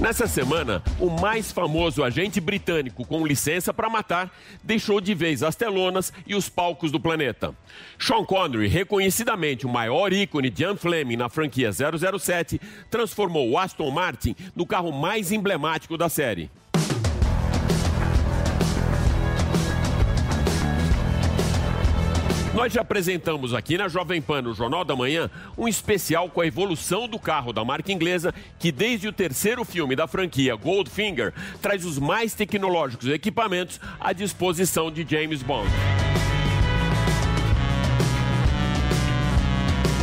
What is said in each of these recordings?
Nessa semana, o mais famoso agente britânico com licença para matar deixou de vez as telonas e os palcos do planeta. Sean Connery, reconhecidamente o maior ícone de Ian Fleming na franquia 007, transformou o Aston Martin no carro mais emblemático da série. Nós já apresentamos aqui na Jovem Pan, no Jornal da Manhã, um especial com a evolução do carro da marca inglesa, que desde o terceiro filme da franquia Goldfinger traz os mais tecnológicos equipamentos à disposição de James Bond.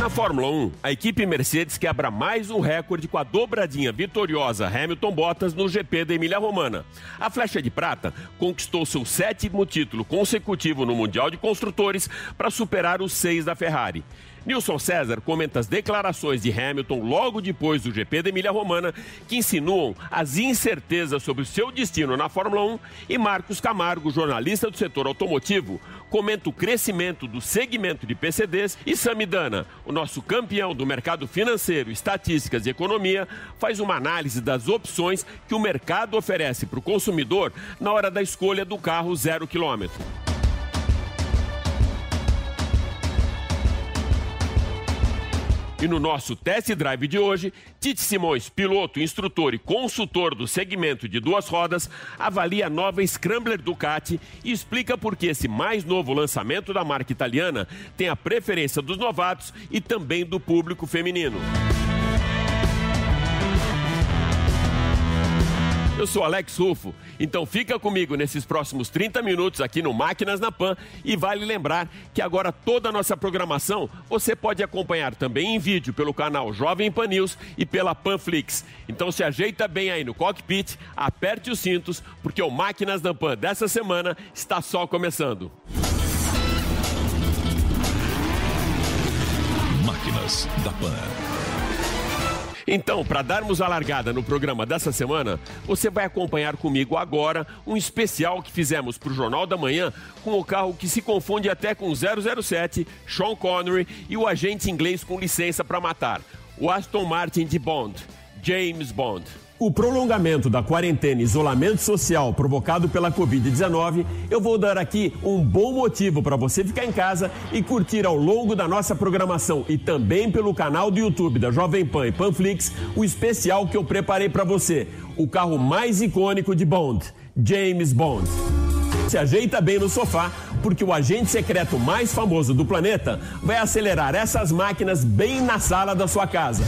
Na Fórmula 1, a equipe Mercedes quebra mais um recorde com a dobradinha vitoriosa Hamilton-Bottas no GP da Emília-Romana. A Flecha de Prata conquistou seu sétimo título consecutivo no Mundial de Construtores para superar os seis da Ferrari. Nilson César comenta as declarações de Hamilton logo depois do GP da Emília-Romana, que insinuam as incertezas sobre o seu destino na Fórmula 1, e Marcos Camargo, jornalista do setor automotivo, comenta o crescimento do segmento de PCDs e Samidana, o nosso campeão do mercado financeiro, estatísticas e economia, faz uma análise das opções que o mercado oferece para o consumidor na hora da escolha do carro zero quilômetro. E no nosso test drive de hoje, Tite Simões, piloto, instrutor e consultor do segmento de duas rodas, avalia a nova Scrambler Ducati e explica por que esse mais novo lançamento da marca italiana tem a preferência dos novatos e também do público feminino. Eu sou Alex Rufo, então fica comigo nesses próximos 30 minutos aqui no Máquinas na Pan e vale lembrar que agora toda a nossa programação você pode acompanhar também em vídeo pelo canal Jovem Pan News e pela Panflix. Então se ajeita bem aí no cockpit, aperte os cintos, porque o Máquinas na Pan dessa semana está só começando. Máquinas da Pan. Então, para darmos a largada no programa dessa semana, você vai acompanhar comigo agora um especial que fizemos para o Jornal da Manhã com o carro que se confunde até com 007, Sean Connery e o agente inglês com licença para matar, o Aston Martin de Bond, James Bond. O prolongamento da quarentena e isolamento social provocado pela Covid-19, eu vou dar aqui um bom motivo para você ficar em casa e curtir ao longo da nossa programação e também pelo canal do YouTube da Jovem Pan e Panflix o especial que eu preparei para você, o carro mais icônico de Bond, James Bond. Se ajeita bem no sofá, porque o agente secreto mais famoso do planeta vai acelerar essas máquinas bem na sala da sua casa.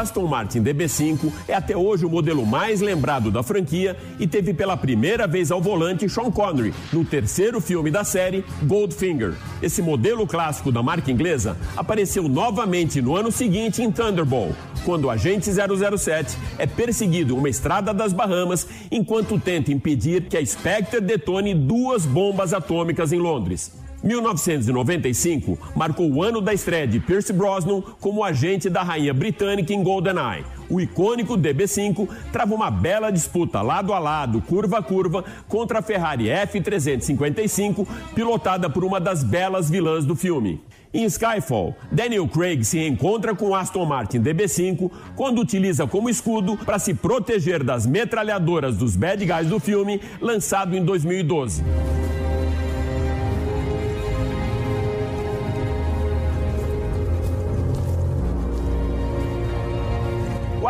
Aston Martin DB5 é até hoje o modelo mais lembrado da franquia e teve pela primeira vez ao volante Sean Connery no terceiro filme da série Goldfinger. Esse modelo clássico da marca inglesa apareceu novamente no ano seguinte em Thunderball, quando o agente 007 é perseguido em uma estrada das Bahamas enquanto tenta impedir que a Spectre detone duas bombas atômicas em Londres. 1995 marcou o ano da estreia de Pierce Brosnan como agente da rainha britânica em GoldenEye. O icônico DB5 trava uma bela disputa lado a lado, curva a curva, contra a Ferrari F355, pilotada por uma das belas vilãs do filme. Em Skyfall, Daniel Craig se encontra com Aston Martin DB5 quando utiliza como escudo para se proteger das metralhadoras dos bad guys do filme, lançado em 2012.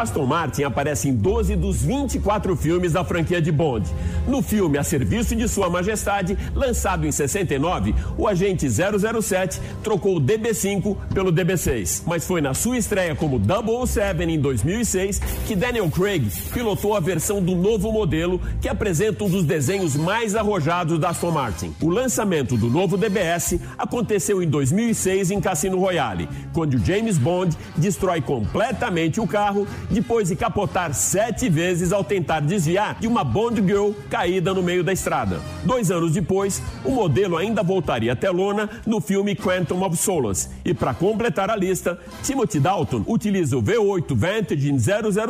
Aston Martin aparece em 12 dos 24 filmes da franquia de Bond. No filme A Serviço de Sua Majestade, lançado em 69, o agente 007 trocou o DB5 pelo DB6. Mas foi na sua estreia como 007 em 2006 que Daniel Craig pilotou a versão do novo modelo que apresenta um dos desenhos mais arrojados da Aston Martin. O lançamento do novo DBS aconteceu em 2006 em Cassino Royale, quando James Bond destrói completamente o carro depois de capotar sete vezes ao tentar desviar de uma Bond Girl caída no meio da estrada. Dois anos depois, o modelo ainda voltaria até lona no filme Quantum of Solace. E para completar a lista, Timothy Dalton utiliza o V8 Vantage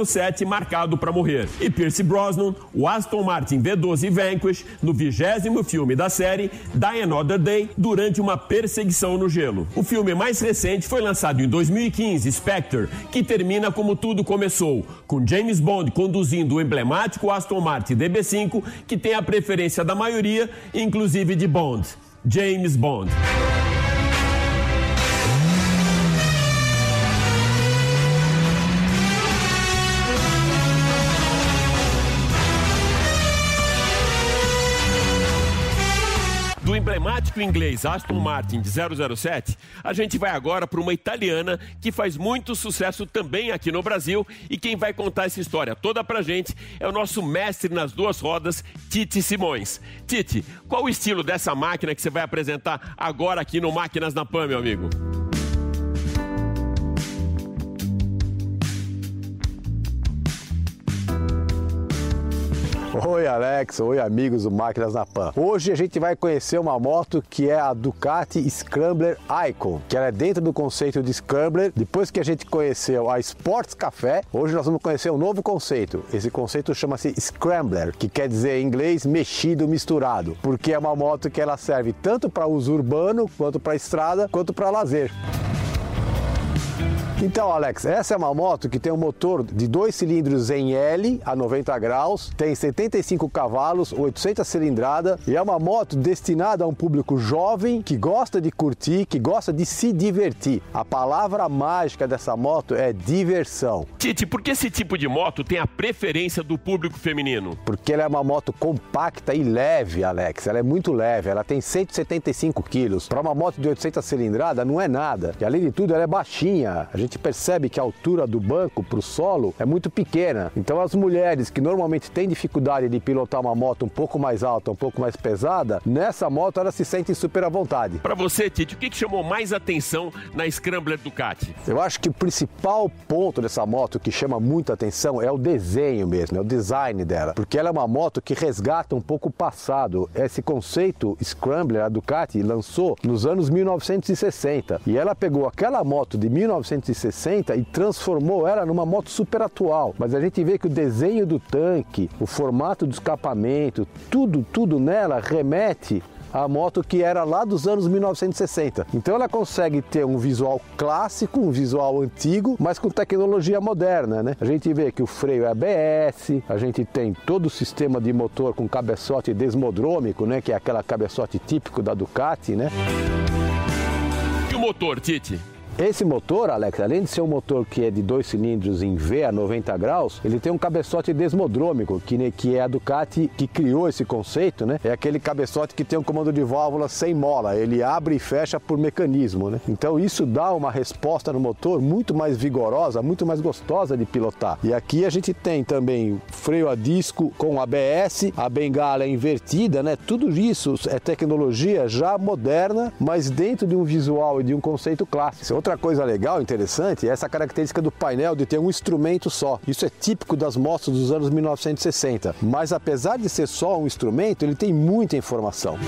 007 marcado para morrer. E Pierce Brosnan, o Aston Martin V12 Vanquish, no vigésimo filme da série, Die Another Day, durante uma perseguição no gelo. O filme mais recente foi lançado em 2015, Spectre, que termina como tudo começou, com James Bond conduzindo o emblemático Aston Martin DB5, que tem a preferência da maioria, inclusive de Bond. James Bond. Inglês Aston Martin de 007, a gente vai agora para uma italiana que faz muito sucesso também aqui no Brasil e quem vai contar essa história toda pra gente é o nosso mestre nas duas rodas, Tite Simões. Tite, qual o estilo dessa máquina que você vai apresentar agora aqui no Máquinas na Pan, meu amigo? Oi Alex, oi amigos do Máquinas na Pan. Hoje a gente vai conhecer uma moto que é a Ducati Scrambler Icon, que ela é dentro do conceito de Scrambler. Depois que a gente conheceu a Sports Café, hoje nós vamos conhecer um novo conceito. Esse conceito chama-se Scrambler, que quer dizer em inglês mexido, misturado, porque é uma moto que ela serve tanto para uso urbano, quanto para estrada, quanto para lazer. Então, Alex, essa é uma moto que tem um motor de dois cilindros em L a 90 graus, tem 75 cavalos, 800 cilindrada e é uma moto destinada a um público jovem que gosta de curtir, que gosta de se divertir. A palavra mágica dessa moto é diversão. Tite, por que esse tipo de moto tem a preferência do público feminino? Porque ela é uma moto compacta e leve, Alex. Ela é muito leve, ela tem 175 quilos. Para uma moto de 800 cilindrada não é nada. E além de tudo, ela é baixinha. A gente percebe que a altura do banco para o solo é muito pequena. Então as mulheres que normalmente têm dificuldade de pilotar uma moto um pouco mais alta, um pouco mais pesada, nessa moto elas se sentem super à vontade. Para você, Tite, o que, que chamou mais atenção na Scrambler Ducati? Eu acho que o principal ponto dessa moto que chama muita atenção é o desenho mesmo, é o design dela, porque ela é uma moto que resgata um pouco o passado. Esse conceito Scrambler, a Ducati lançou nos anos 1960 e ela pegou aquela moto de 1960 e transformou ela numa moto super atual. Mas a gente vê que o desenho do tanque, o formato do escapamento, tudo, tudo nela remete a moto que era lá dos anos 1960. Então ela consegue ter um visual clássico, um visual antigo, mas com tecnologia moderna, né? A gente vê que o freio é ABS, a gente tem todo o sistema de motor com cabeçote desmodrômico, né, que é aquela cabeçote típico da Ducati, né? E o motor, Tite? Esse motor, Alex, além de ser um motor que é de dois cilindros em V a 90 graus, ele tem um cabeçote desmodrômico, que, que é a Ducati que criou esse conceito, né? É aquele cabeçote que tem um comando de válvula sem mola, ele abre e fecha por mecanismo, né? Então isso dá uma resposta no motor muito mais vigorosa, muito mais gostosa de pilotar. E aqui a gente tem também freio a disco com ABS, a bengala invertida, né? Tudo isso é tecnologia já moderna, mas dentro de um visual e de um conceito clássico. Outra coisa legal, interessante, é essa característica do painel de ter um instrumento só. Isso é típico das motos dos anos 1960. Mas apesar de ser só um instrumento, ele tem muita informação.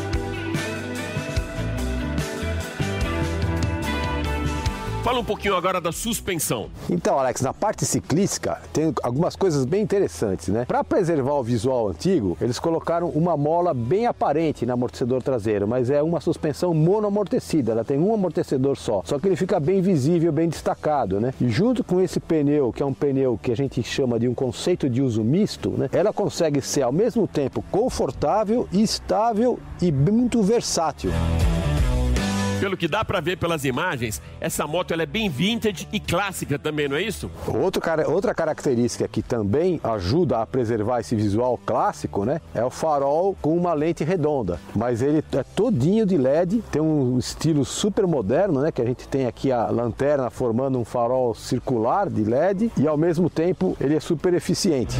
Fala um pouquinho agora da suspensão. Então, Alex, na parte ciclística tem algumas coisas bem interessantes, né? Para preservar o visual antigo, eles colocaram uma mola bem aparente no amortecedor traseiro, mas é uma suspensão monoamortecida, ela tem um amortecedor só, só que ele fica bem visível, bem destacado, né? E junto com esse pneu, que é um pneu que a gente chama de um conceito de uso misto, né? Ela consegue ser ao mesmo tempo confortável, estável e muito versátil. Pelo que dá para ver pelas imagens, essa moto ela é bem vintage e clássica também, não é isso? Outro, outra característica que também ajuda a preservar esse visual clássico, né, é o farol com uma lente redonda. Mas ele é todinho de LED, tem um estilo super moderno, né, que a gente tem aqui a lanterna formando um farol circular de LED e ao mesmo tempo ele é super eficiente.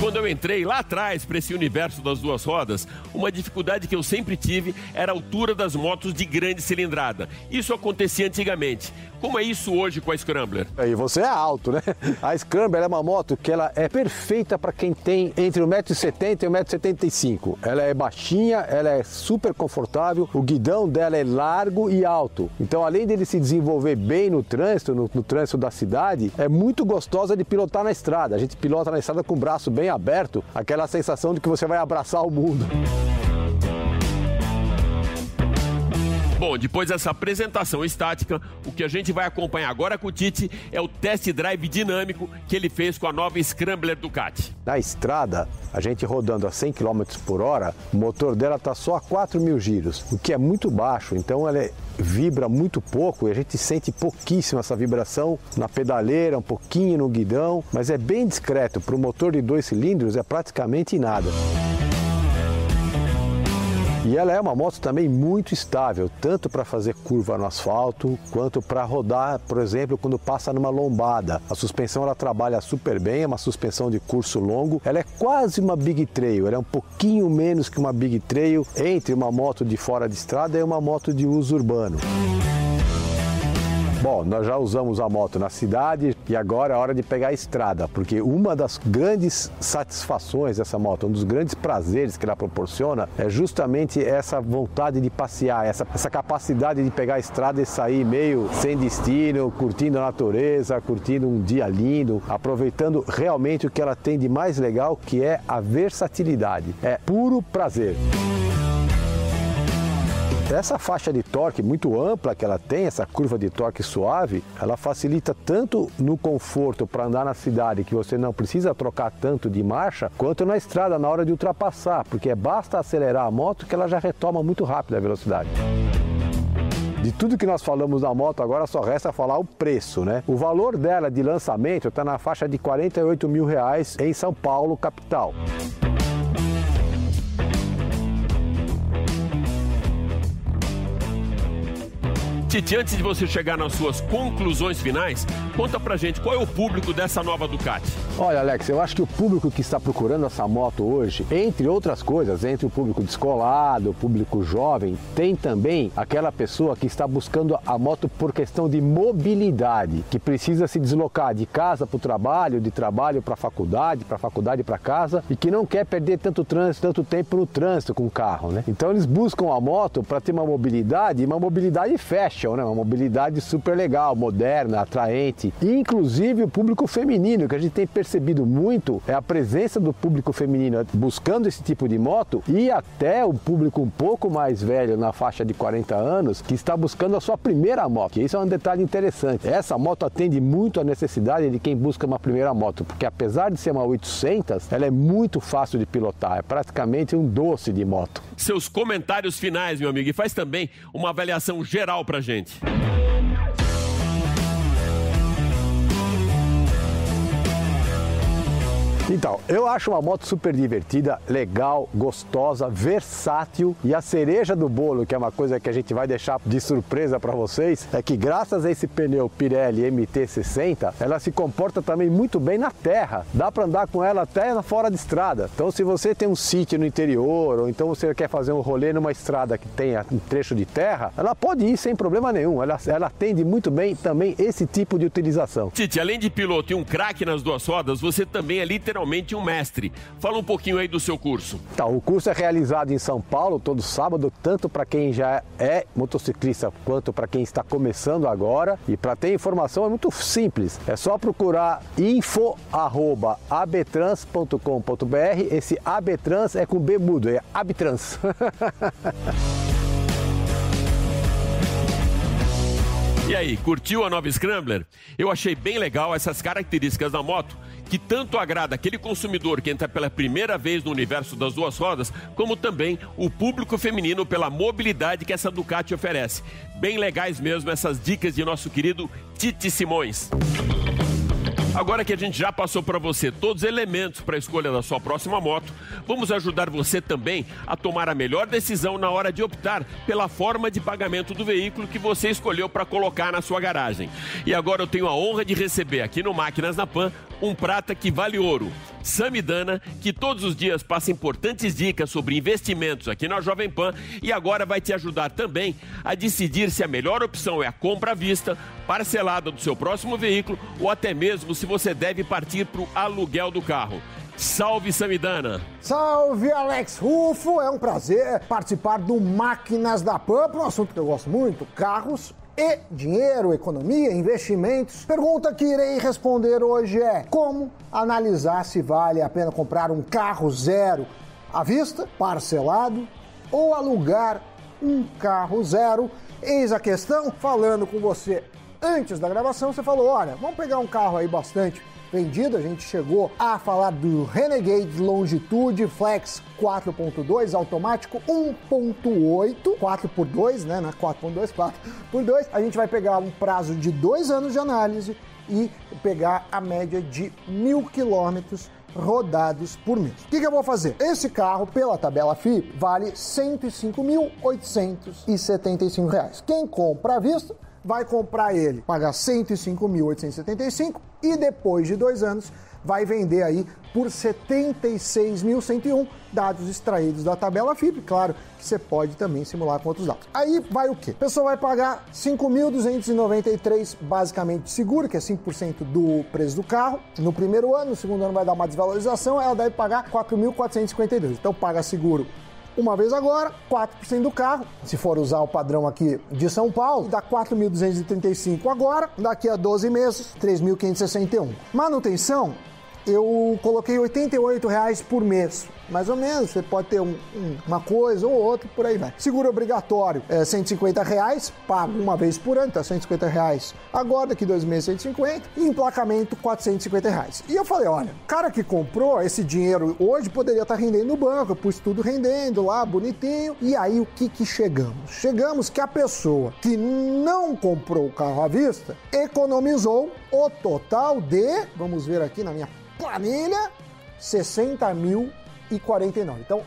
Quando eu entrei lá atrás para esse universo das duas rodas, uma dificuldade que eu sempre tive era a altura das motos de grande cilindrada. Isso acontecia antigamente. Como é isso hoje com a Scrambler? E você é alto, né? A Scrambler é uma moto que ela é perfeita para quem tem entre 1,70m e 1,75m. Ela é baixinha, ela é super confortável, o guidão dela é largo e alto. Então, além dele se desenvolver bem no trânsito, no, no trânsito da cidade, é muito gostosa de pilotar na estrada. A gente pilota na estrada com o braço bem aberto, aquela sensação de que você vai abraçar o mundo. Bom, depois dessa apresentação estática, o que a gente vai acompanhar agora com o Tite é o test drive dinâmico que ele fez com a nova Scrambler Ducati. Na estrada, a gente rodando a 100 km por hora, o motor dela está só a 4 mil giros, o que é muito baixo, então ela é, vibra muito pouco e a gente sente pouquíssimo essa vibração na pedaleira, um pouquinho no guidão, mas é bem discreto. Para o motor de dois cilindros é praticamente nada. E ela é uma moto também muito estável, tanto para fazer curva no asfalto, quanto para rodar, por exemplo, quando passa numa lombada. A suspensão ela trabalha super bem, é uma suspensão de curso longo. Ela é quase uma Big Trail, ela é um pouquinho menos que uma Big Trail entre uma moto de fora de estrada e uma moto de uso urbano. Bom, nós já usamos a moto na cidade e agora é hora de pegar a estrada, porque uma das grandes satisfações dessa moto, um dos grandes prazeres que ela proporciona é justamente essa vontade de passear, essa, essa capacidade de pegar a estrada e sair meio sem destino, curtindo a natureza, curtindo um dia lindo, aproveitando realmente o que ela tem de mais legal, que é a versatilidade. É puro prazer. Essa faixa de torque muito ampla que ela tem, essa curva de torque suave, ela facilita tanto no conforto para andar na cidade, que você não precisa trocar tanto de marcha, quanto na estrada na hora de ultrapassar, porque basta acelerar a moto que ela já retoma muito rápido a velocidade. De tudo que nós falamos da moto, agora só resta falar o preço, né? O valor dela de lançamento está na faixa de 48 mil reais em São Paulo, capital. Titi, antes de você chegar nas suas conclusões finais, conta pra gente qual é o público dessa nova Ducati. Olha, Alex, eu acho que o público que está procurando essa moto hoje, entre outras coisas, entre o público descolado, o público jovem, tem também aquela pessoa que está buscando a moto por questão de mobilidade, que precisa se deslocar de casa para o trabalho, de trabalho para a faculdade, para a faculdade para casa e que não quer perder tanto trânsito, tanto tempo no trânsito com o carro, né? Então eles buscam a moto para ter uma mobilidade uma mobilidade fashion, né? Uma mobilidade super legal, moderna, atraente. Inclusive o público feminino, que a gente tem percebido muito é a presença do público feminino buscando esse tipo de moto e até o público um pouco mais velho, na faixa de 40 anos, que está buscando a sua primeira moto. Isso é um detalhe interessante. Essa moto atende muito a necessidade de quem busca uma primeira moto, porque apesar de ser uma 800, ela é muito fácil de pilotar, é praticamente um doce de moto. Seus comentários finais, meu amigo, e faz também uma avaliação geral pra gente. Então, eu acho uma moto super divertida, legal, gostosa, versátil e a cereja do bolo, que é uma coisa que a gente vai deixar de surpresa para vocês, é que graças a esse pneu Pirelli MT60, ela se comporta também muito bem na terra. Dá para andar com ela até fora de estrada. Então, se você tem um sítio no interior ou então você quer fazer um rolê numa estrada que tenha um trecho de terra, ela pode ir sem problema nenhum. Ela, ela atende muito bem também esse tipo de utilização. Tite, além de piloto e um craque nas duas rodas, você também é literalmente literalmente um mestre. Fala um pouquinho aí do seu curso. Tá, o curso é realizado em São Paulo todo sábado, tanto para quem já é motociclista quanto para quem está começando agora. E para ter informação é muito simples. É só procurar info@abtrans.com.br. Esse Abtrans é com B mudo, é Abtrans. E aí, curtiu a nova Scrambler? Eu achei bem legal essas características da moto que tanto agrada aquele consumidor que entra pela primeira vez no universo das duas rodas, como também o público feminino pela mobilidade que essa Ducati oferece. Bem legais mesmo essas dicas de nosso querido Tite Simões. Agora que a gente já passou para você todos os elementos para a escolha da sua próxima moto, vamos ajudar você também a tomar a melhor decisão na hora de optar pela forma de pagamento do veículo que você escolheu para colocar na sua garagem. E agora eu tenho a honra de receber aqui no Máquinas na Pan um prata que vale ouro. Samidana, que todos os dias passa importantes dicas sobre investimentos aqui na Jovem Pan e agora vai te ajudar também a decidir se a melhor opção é a compra à vista, parcelada do seu próximo veículo ou até mesmo se você deve partir para o aluguel do carro. Salve Samidana! Salve Alex Rufo! É um prazer participar do Máquinas da Pan, um assunto que eu gosto muito: carros e dinheiro, economia, investimentos. Pergunta que irei responder hoje é: como analisar se vale a pena comprar um carro zero à vista, parcelado, ou alugar um carro zero? Eis a questão, falando com você antes da gravação, você falou: olha, vamos pegar um carro aí bastante vendido. A gente chegou a falar do Renegade Longitude Flex 4.2 automático 1.8, 4 por 2, né? 4.2, 4 por 2. A gente vai pegar um prazo de dois anos de análise e pegar a média de mil quilômetros rodados por mês. O que, que, eu vou fazer? Esse carro, pela tabela FIP, vale R$ 105.875. Quem compra à vista vai comprar ele, pagar 105.875 e depois de dois anos vai vender aí por 76.101 dados extraídos da tabela FIP. Claro que você pode também simular com outros dados. Aí vai o quê? A pessoa vai pagar 5.293 basicamente seguro, que é 5% do preço do carro. No primeiro ano, no segundo ano vai dar uma desvalorização, ela deve pagar 4.452. Então paga seguro uma vez agora, 4% do carro. Se for usar o padrão aqui de São Paulo, dá 4.235 agora, daqui a 12 meses, 3.561. Manutenção, eu coloquei R$ 88,00 por mês mais ou menos. Você pode ter um, um, uma coisa ou outra, por aí vai. Seguro obrigatório é 150 reais, pago uma vez por ano, tá 150 reais agora, daqui dois meses 150, e emplacamento 450 reais. E eu falei, olha, o cara que comprou esse dinheiro hoje poderia estar tá rendendo no banco, eu pus tudo rendendo lá, bonitinho. E aí o que que chegamos? Chegamos que a pessoa que não comprou o carro à vista economizou o total de, vamos ver aqui na minha planilha, 60 mil e 49. Então,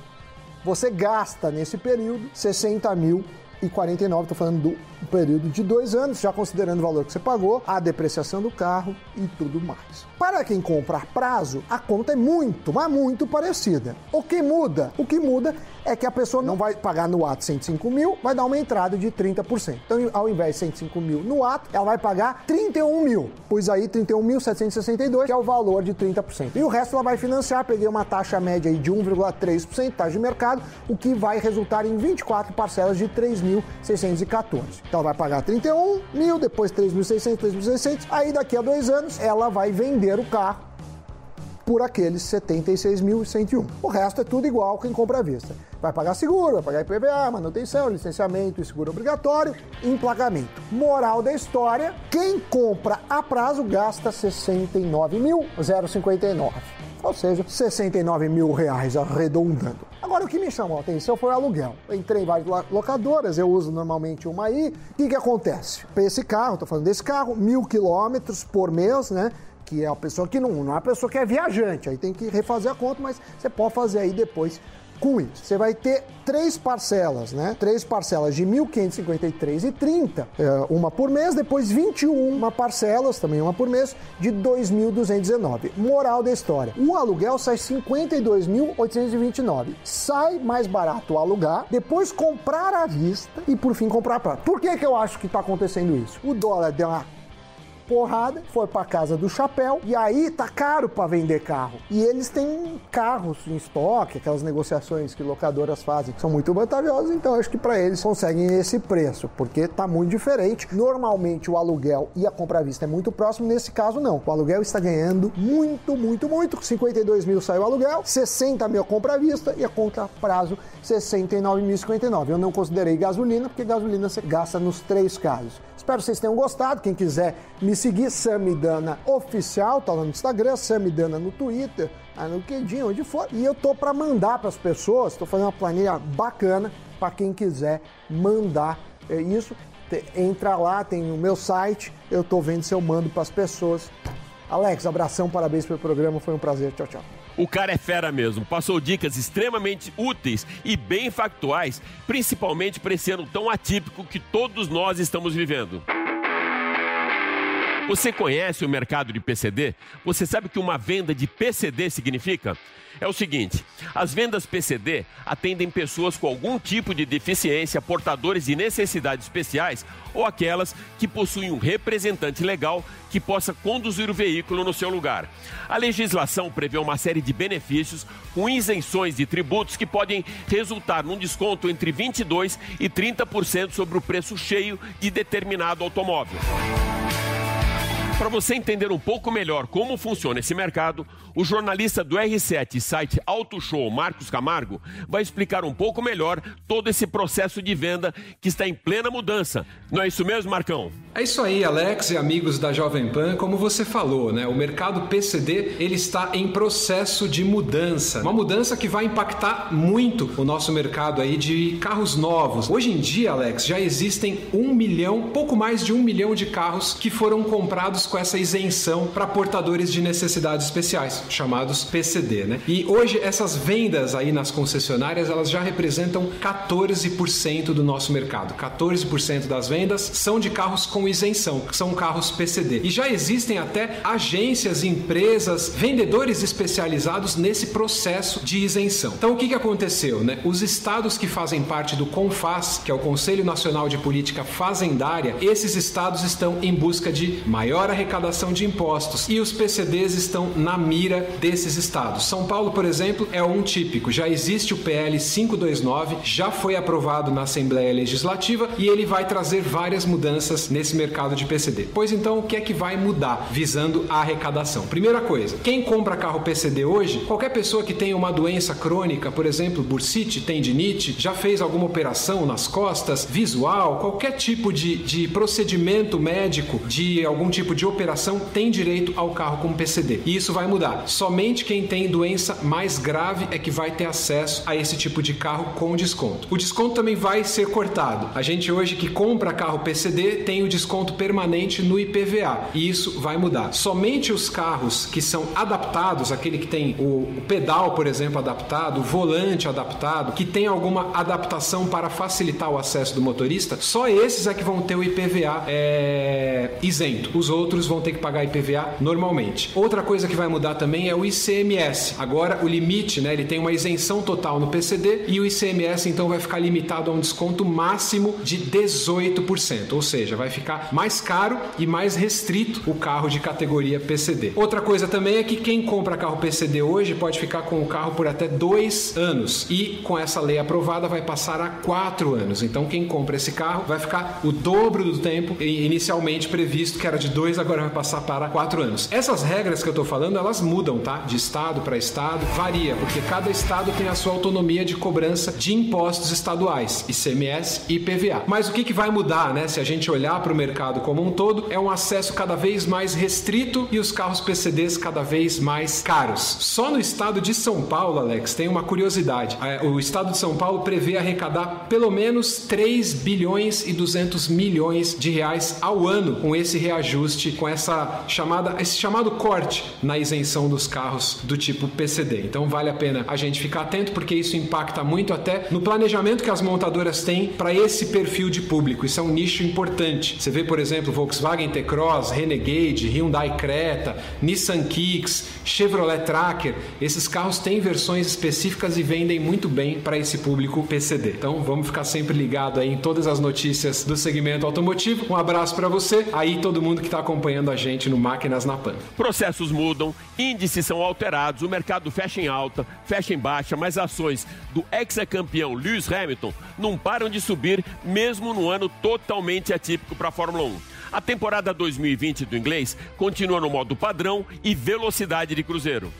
você gasta nesse período 60 mil e 49, estou falando do período de dois anos, já considerando o valor que você pagou, a depreciação do carro e tudo mais. Para quem compra prazo, a conta é muito, mas muito parecida. O que muda? O que muda é que a pessoa não vai pagar no ato 105 mil, vai dar uma entrada de 30%. Então, ao invés de 105 mil no ato, ela vai pagar 31 mil, pois aí 31.762, que é o valor de 30%. E o resto ela vai financiar, peguei uma taxa média aí de 1,3%, taxa de mercado, o que vai resultar em 24 parcelas de 3.614. Então ela vai pagar 31 mil, depois 3.600, 3.600, aí daqui a dois anos ela vai vender o carro por aqueles 76.101. O resto é tudo igual quem compra à vista. Vai pagar seguro, vai pagar IPVA, manutenção, licenciamento, seguro obrigatório, emplacamento. Moral da história: quem compra a prazo gasta 69.059. Ou seja, 69 mil reais arredondando. Agora, o que me chamou a atenção foi o aluguel. Eu entrei em várias locadoras, eu uso normalmente uma aí. O que, que acontece? Esse carro, estou falando desse carro, mil quilômetros por mês, né? Que é a pessoa que não, não é a pessoa que é viajante, aí tem que refazer a conta, mas você pode fazer aí depois com isso. Você vai ter três parcelas, né? Três parcelas de 1.553,30, é, uma por mês, depois 21 parcelas, também uma por mês, de 2.219. Moral da história: o aluguel sai 52.829. Sai mais barato alugar, depois comprar à vista e por fim comprar prato. Por que, que eu acho que está acontecendo isso? O dólar deu uma porrada, foi para casa do chapéu e aí tá caro para vender carro. E eles têm carros em estoque, aquelas negociações que locadoras fazem, que são muito vantajosas, então acho que para eles conseguem esse preço, porque tá muito diferente. Normalmente o aluguel e a compra à vista é muito próximo, nesse caso não. O aluguel está ganhando muito, muito, muito. 52 mil sai o aluguel, 60 mil a compra à vista e a conta prazo 69.059. Eu não considerei gasolina, porque gasolina você gasta nos três casos Espero que vocês tenham gostado. Quem quiser me seguir, Samidana Oficial, tá lá no Instagram, Samidana no Twitter, aí no LinkedIn, onde for. E eu tô para mandar para as pessoas, tô fazendo uma planilha bacana para quem quiser mandar é isso. Entra lá, tem o meu site, eu tô vendo se eu mando para as pessoas. Alex, abração, parabéns pelo programa, foi um prazer. Tchau, tchau. O cara é fera mesmo. Passou dicas extremamente úteis e bem factuais, principalmente para esse ano tão atípico que todos nós estamos vivendo. Você conhece o mercado de PCD? Você sabe o que uma venda de PCD significa? É o seguinte: as vendas PCD atendem pessoas com algum tipo de deficiência, portadores de necessidades especiais ou aquelas que possuem um representante legal que possa conduzir o veículo no seu lugar. A legislação prevê uma série de benefícios com isenções de tributos que podem resultar num desconto entre 22 e 30% sobre o preço cheio de determinado automóvel. Para você entender um pouco melhor como funciona esse mercado, o jornalista do R7 site Auto Show, Marcos Camargo, vai explicar um pouco melhor todo esse processo de venda que está em plena mudança. Não é isso mesmo, Marcão? É isso aí, Alex e amigos da Jovem Pan, como você falou, né? O mercado PCD, ele está em processo de mudança. Uma mudança que vai impactar muito o nosso mercado aí de carros novos. Hoje em dia, Alex, já existem um milhão, pouco mais de um milhão de carros que foram comprados com essa isenção para portadores de necessidades especiais, chamados PCD, né? E hoje essas vendas aí nas concessionárias, elas já representam 14% do nosso mercado. 14% das vendas são de carros com isenção, que são carros PCD. E já existem até agências, empresas, vendedores especializados nesse processo de isenção. Então o que, que aconteceu, né? Os estados que fazem parte do CONFAS, que é o Conselho Nacional de Política Fazendária, esses estados estão em busca de maior arrecadação de impostos e os PCDs estão na mira desses estados. São Paulo, por exemplo, é um típico. Já existe o PL 529, já foi aprovado na Assembleia Legislativa e ele vai trazer várias mudanças nesse mercado de PCD. Pois então, o que é que vai mudar visando a arrecadação? Primeira coisa, quem compra carro PCD hoje, qualquer pessoa que tenha uma doença crônica, por exemplo, bursite, tendinite, já fez alguma operação nas costas, visual, qualquer tipo de, de procedimento médico, de algum tipo de operação tem direito ao carro com PCD. E isso vai mudar. Somente quem tem doença mais grave é que vai ter acesso a esse tipo de carro com desconto. O desconto também vai ser cortado. A gente hoje que compra carro PCD tem o desconto permanente no IPVA. E isso vai mudar. Somente os carros que são adaptados, aquele que tem o, pedal, por exemplo, adaptado, o volante adaptado, que tem alguma adaptação para facilitar o acesso do motorista, só esses é que vão ter o IPVA é, isento. Os outros vão ter que pagar IPVA normalmente. Outra coisa que vai mudar também é o ICMS. Agora o limite, né, ele tem uma isenção total no PCD e o ICMS então vai ficar limitado a um desconto máximo de 18%, ou seja, vai ficar mais caro e mais restrito o carro de categoria PCD. Outra coisa também é que quem compra carro PCD hoje pode ficar com o carro por até dois anos e com essa lei aprovada vai passar a quatro anos. Então quem compra esse carro vai ficar o dobro do tempo inicialmente previsto, que era de dois, agora vai passar para quatro anos. Essas regras que eu estou falando, elas mudam, tá? De estado para estado, varia, porque cada estado tem a sua autonomia de cobrança de impostos estaduais, ICMS e IPVA. Mas o que, que vai mudar, né? Se a gente olhar para o mercado como um todo, é um acesso cada vez mais restrito e os carros PCDs cada vez mais caros. Só no estado de São Paulo, Alex, tem uma curiosidade. É, o estado de São Paulo prevê arrecadar pelo menos 3 bilhões e 200 milhões de reais ao ano com esse reajuste, com essa chamada, esse chamado corte na isenção dos carros do tipo PCD. Então vale a pena a gente ficar atento porque isso impacta muito até no planejamento que as montadoras têm para esse perfil de público. Isso é um nicho importante. Você vê, por exemplo, Volkswagen T-Cross, Renegade, Hyundai Creta, Nissan Kicks, Chevrolet Tracker. Esses carros têm versões específicas e vendem muito bem para esse público PCD. Então vamos ficar sempre ligado aí em todas as notícias do segmento automotivo. Um abraço para você, aí todo mundo que está acompanhando a gente no Máquinas na Pan. Processos mudam, índices são alterados, o mercado fecha em alta, fecha em baixa, mas ações do ex-campeão Lewis Hamilton não param de subir, mesmo no ano totalmente atípico para a Fórmula 1. A temporada 2020 do inglês continua no modo padrão e velocidade de cruzeiro.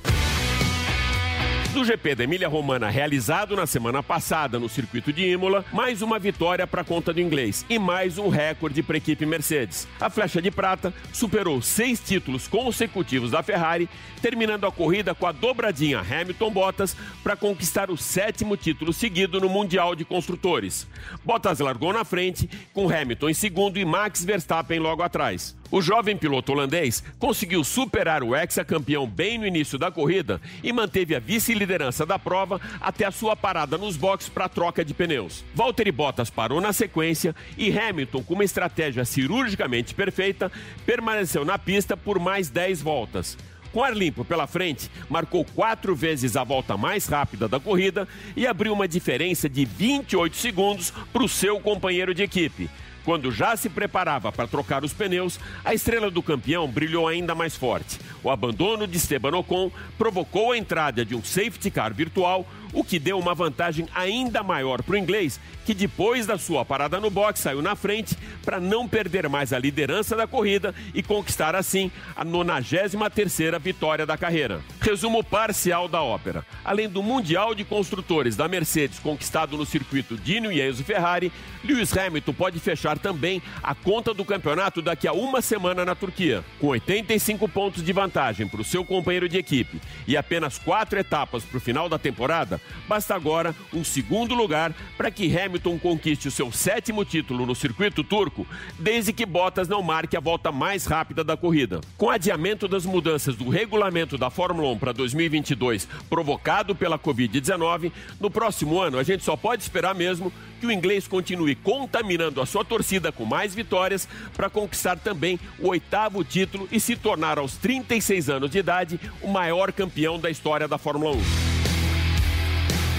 Do GP da Emília Romana, realizado na semana passada no circuito de Imola, mais uma vitória para a conta do inglês e mais um recorde para a equipe Mercedes. A flecha de prata superou seis títulos consecutivos da Ferrari, terminando a corrida com a dobradinha Hamilton-Bottas para conquistar o sétimo título seguido no Mundial de Construtores. Bottas largou na frente, com Hamilton em segundo e Max Verstappen logo atrás. O jovem piloto holandês conseguiu superar o ex-campeão bem no início da corrida e manteve a vice-liderança da prova até a sua parada nos boxes para troca de pneus. Valtteri Bottas parou na sequência e Hamilton, com uma estratégia cirurgicamente perfeita, permaneceu na pista por mais 10 voltas. Com ar limpo pela frente, marcou quatro vezes a volta mais rápida da corrida e abriu uma diferença de 28 segundos para o seu companheiro de equipe. Quando já se preparava para trocar os pneus, a estrela do campeão brilhou ainda mais forte. O abandono de Esteban Ocon provocou a entrada de um safety car virtual, o que deu uma vantagem ainda maior para o inglês, que depois da sua parada no box saiu na frente para não perder mais a liderança da corrida e conquistar assim a 93ª vitória da carreira. Resumo parcial da ópera. Além do Mundial de Construtores da Mercedes conquistado no circuito Dino e Enzo Ferrari, Lewis Hamilton pode fechar também a conta do campeonato daqui a uma semana na Turquia. Com 85 pontos de vantagem para o seu companheiro de equipe e apenas quatro etapas para o final da temporada, basta agora um segundo lugar para que Hamilton conquiste o seu sétimo título no circuito turco, desde que Bottas não marque a volta mais rápida da corrida. Com adiamento das mudanças do regulamento da Fórmula 1 para 2022, provocado pela Covid-19, no próximo ano a gente só pode esperar mesmo que o inglês continue contaminando a sua torcida com mais vitórias para conquistar também o oitavo título e se tornar aos 36 anos de idade o maior campeão da história da Fórmula 1.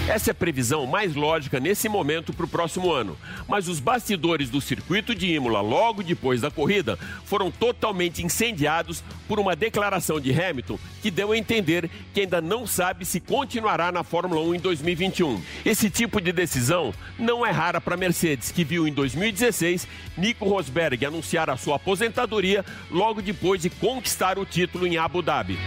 Essa é a previsão mais lógica nesse momento para o próximo ano. Mas os bastidores do circuito de Imola, logo depois da corrida, foram totalmente incendiados por uma declaração de Hamilton que deu a entender que ainda não sabe se continuará na Fórmula 1 em 2021. Esse tipo de decisão não é rara para a Mercedes, que viu em 2016 Nico Rosberg anunciar a sua aposentadoria logo depois de conquistar o título em Abu Dhabi.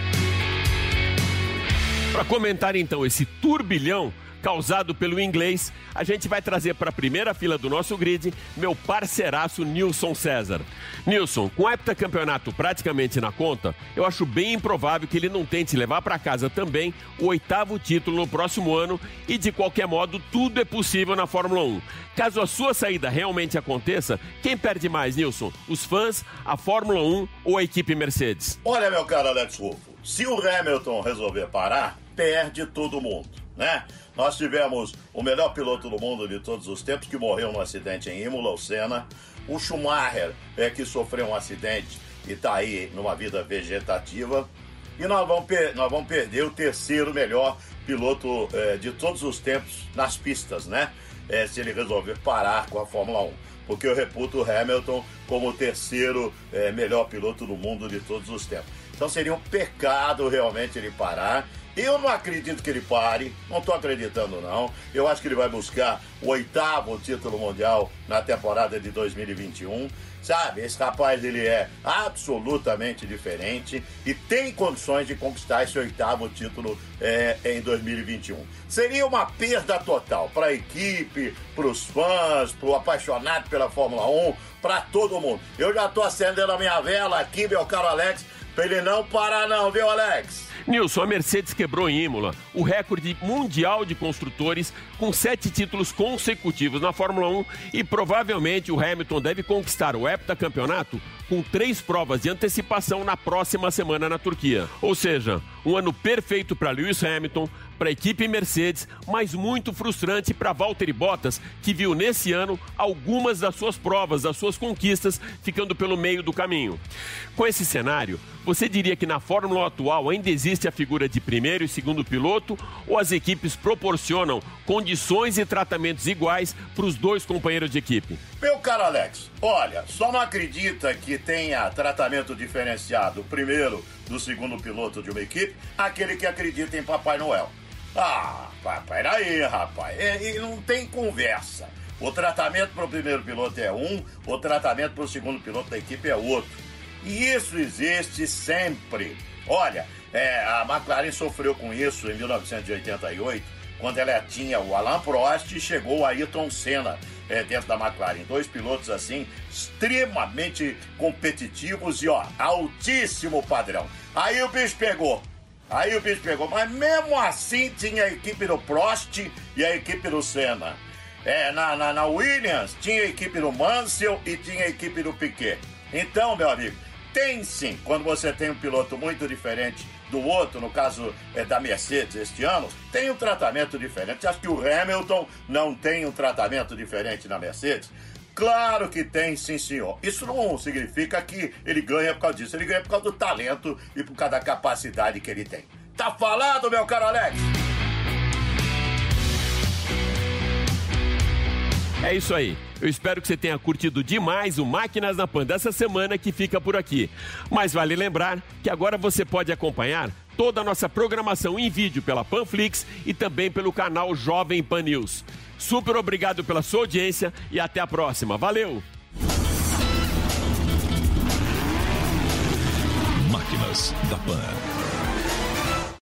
Para comentar então esse turbilhão, causado pelo inglês, a gente vai trazer para a primeira fila do nosso grid meu parceiraço Nilson César. Nilson, com o heptacampeonato praticamente na conta, eu acho bem improvável que ele não tente levar para casa também o oitavo título no próximo ano e, de qualquer modo, tudo é possível na Fórmula 1. Caso a sua saída realmente aconteça, quem perde mais, Nilson? Os fãs, a Fórmula 1 ou a equipe Mercedes? Olha, meu caro Alex Rufo, se o Hamilton resolver parar, perde todo mundo, né? Nós tivemos o melhor piloto do mundo de todos os tempos que morreu num acidente em Imola, o Senna. O Schumacher é que sofreu um acidente e está aí numa vida vegetativa. E nós vamos, nós vamos perder o terceiro melhor piloto é, de todos os tempos nas pistas, né? É, se ele resolver parar com a Fórmula 1. Porque eu reputo o Hamilton como o terceiro é, melhor piloto do mundo de todos os tempos. Então seria um pecado realmente ele parar. Eu não acredito que ele pare, não estou acreditando não. Eu acho que ele vai buscar o oitavo título mundial na temporada de 2021. Sabe, esse rapaz ele é absolutamente diferente e tem condições de conquistar esse oitavo título é, em 2021. Seria uma perda total para a equipe, para os fãs, para o apaixonado pela Fórmula 1, para todo mundo. Eu já estou acendendo a minha vela aqui, meu caro Alex, para ele não parar não, viu Alex? Nilson, a Mercedes quebrou em Imola o recorde mundial de construtores com sete títulos consecutivos na Fórmula 1 e provavelmente o Hamilton deve conquistar o heptacampeonato com três provas de antecipação na próxima semana na Turquia. Ou seja, um ano perfeito para Lewis Hamilton, para a equipe Mercedes, mas muito frustrante para Valtteri Bottas, que viu nesse ano algumas das suas provas, das suas conquistas, ficando pelo meio do caminho. Com esse cenário, você diria que na Fórmula atual ainda existe a figura de primeiro e segundo piloto ou as equipes proporcionam condições e tratamentos iguais para os dois companheiros de equipe? Meu caro Alex, olha, só não acredita que tenha tratamento diferenciado primeiro do segundo piloto de uma equipe aquele que acredita em Papai Noel. Ah, papai, aí, rapaz, e não tem conversa. O tratamento para o primeiro piloto é um, o tratamento para o segundo piloto da equipe é outro. E isso existe sempre. Olha, é, a McLaren sofreu com isso em 1988, quando ela tinha o Alain Prost e chegou o Ayrton Senna é, dentro da McLaren. Dois pilotos assim, extremamente competitivos e ó, altíssimo padrão. Aí o bicho pegou. Aí o bicho pegou, mas mesmo assim tinha a equipe do Prost e a equipe do Senna. É, na, na, na Williams tinha a equipe do Mansell e tinha a equipe do Piquet. Então, meu amigo, tem sim, quando você tem um piloto muito diferente do outro, no caso é, da Mercedes este ano, tem um tratamento diferente. Acha que o Hamilton não tem um tratamento diferente na Mercedes? Claro que tem, sim, senhor. Isso não significa que ele ganha por causa disso. Ele ganha por causa do talento e por causa da capacidade que ele tem. Tá falado, meu caro Alex? É isso aí. Eu espero que você tenha curtido demais o Máquinas na Pan dessa semana que fica por aqui. Mas vale lembrar que agora você pode acompanhar toda a nossa programação em vídeo pela Panflix e também pelo canal Jovem Pan News. Super obrigado pela sua audiência e até a próxima. Valeu! Máquinas da Pan.